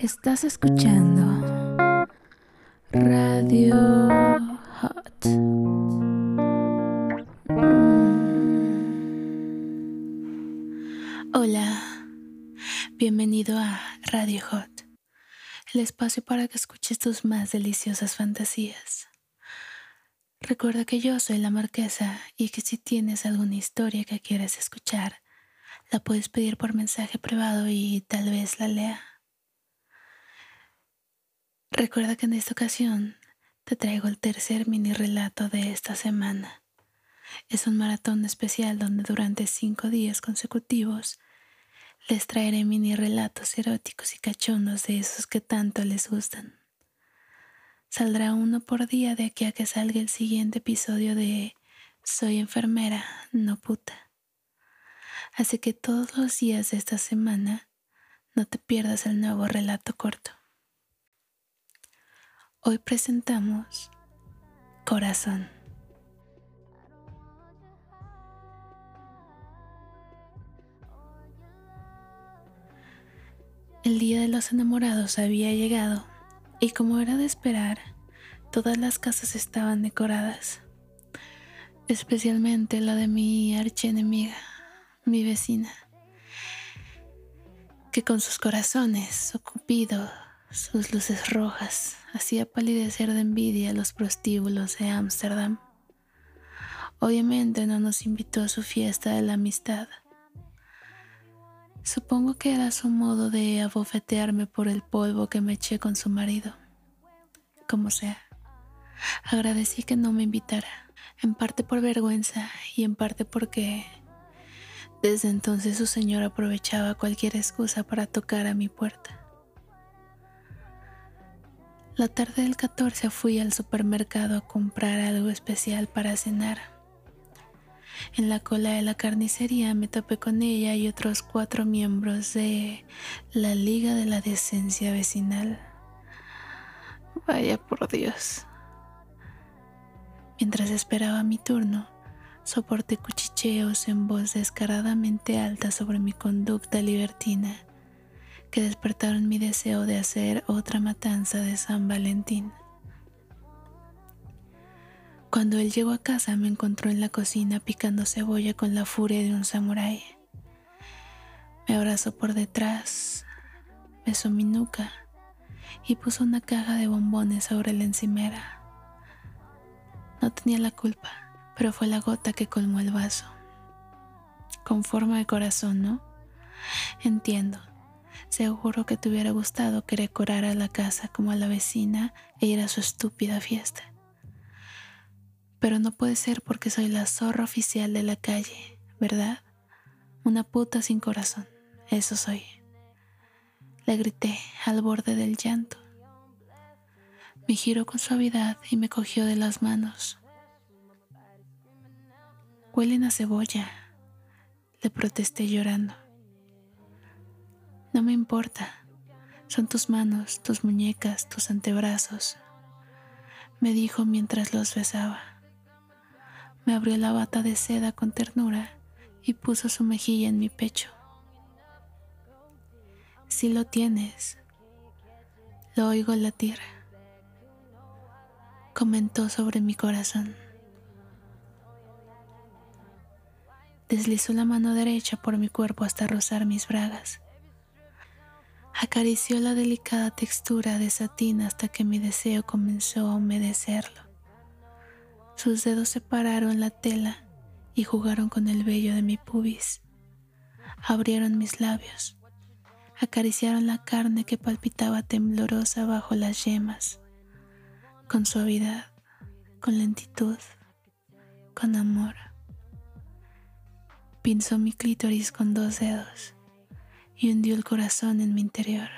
Estás escuchando Radio Hot. Hola, bienvenido a Radio Hot, el espacio para que escuches tus más deliciosas fantasías. Recuerda que yo soy la marquesa y que si tienes alguna historia que quieres escuchar, la puedes pedir por mensaje privado y tal vez la lea. Recuerda que en esta ocasión te traigo el tercer mini relato de esta semana. Es un maratón especial donde durante cinco días consecutivos les traeré mini relatos eróticos y cachondos de esos que tanto les gustan. Saldrá uno por día de aquí a que salga el siguiente episodio de Soy enfermera, no puta. Así que todos los días de esta semana no te pierdas el nuevo relato corto. Hoy presentamos Corazón. El día de los enamorados había llegado y como era de esperar, todas las casas estaban decoradas, especialmente la de mi archienemiga, mi vecina, que con sus corazones, su sus luces rojas, hacía palidecer de envidia los prostíbulos de Ámsterdam. Obviamente no nos invitó a su fiesta de la amistad. Supongo que era su modo de abofetearme por el polvo que me eché con su marido. Como sea, agradecí que no me invitara, en parte por vergüenza y en parte porque desde entonces su señor aprovechaba cualquier excusa para tocar a mi puerta. La tarde del 14 fui al supermercado a comprar algo especial para cenar. En la cola de la carnicería me topé con ella y otros cuatro miembros de la Liga de la Decencia Vecinal. Vaya por Dios. Mientras esperaba mi turno, soporté cuchicheos en voz descaradamente alta sobre mi conducta libertina que despertaron mi deseo de hacer otra matanza de San Valentín. Cuando él llegó a casa me encontró en la cocina picando cebolla con la furia de un samurái. Me abrazó por detrás, besó mi nuca y puso una caja de bombones sobre la encimera. No tenía la culpa, pero fue la gota que colmó el vaso. Con forma de corazón, ¿no? Entiendo, Seguro que te hubiera gustado que decorara la casa como a la vecina e ir a su estúpida fiesta. Pero no puede ser porque soy la zorra oficial de la calle, ¿verdad? Una puta sin corazón, eso soy. Le grité al borde del llanto. Me giró con suavidad y me cogió de las manos. Huelen a cebolla, le protesté llorando. No me importa. Son tus manos, tus muñecas, tus antebrazos, me dijo mientras los besaba. Me abrió la bata de seda con ternura y puso su mejilla en mi pecho. Si lo tienes, lo oigo latir, comentó sobre mi corazón. Deslizó la mano derecha por mi cuerpo hasta rozar mis bragas Acarició la delicada textura de satín hasta que mi deseo comenzó a humedecerlo. Sus dedos separaron la tela y jugaron con el vello de mi pubis. Abrieron mis labios, acariciaron la carne que palpitaba temblorosa bajo las yemas, con suavidad, con lentitud, con amor. Pinzó mi clítoris con dos dedos y hundió el corazón en mi interior,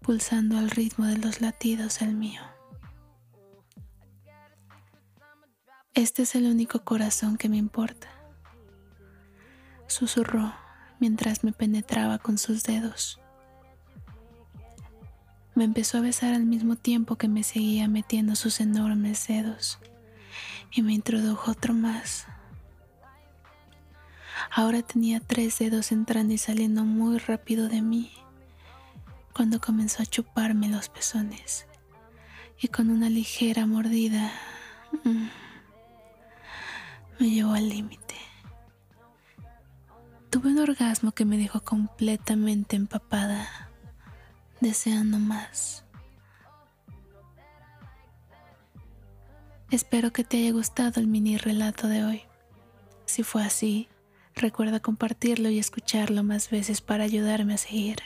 pulsando al ritmo de los latidos el mío. Este es el único corazón que me importa, susurró mientras me penetraba con sus dedos. Me empezó a besar al mismo tiempo que me seguía metiendo sus enormes dedos y me introdujo otro más Ahora tenía tres dedos entrando y saliendo muy rápido de mí. cuando comenzó a chuparme los pezones y con una ligera mordida mm, me llevó al límite. Tuve un orgasmo que me dejó completamente empapada, deseando más. Espero que te haya gustado el mini relato de hoy. Si fue así, recuerda compartirlo y escucharlo más veces para ayudarme a seguir.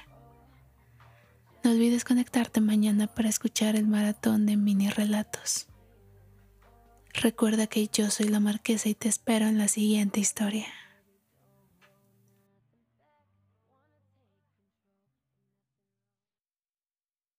No olvides conectarte mañana para escuchar el maratón de mini relatos. Recuerda que yo soy la marquesa y te espero en la siguiente historia.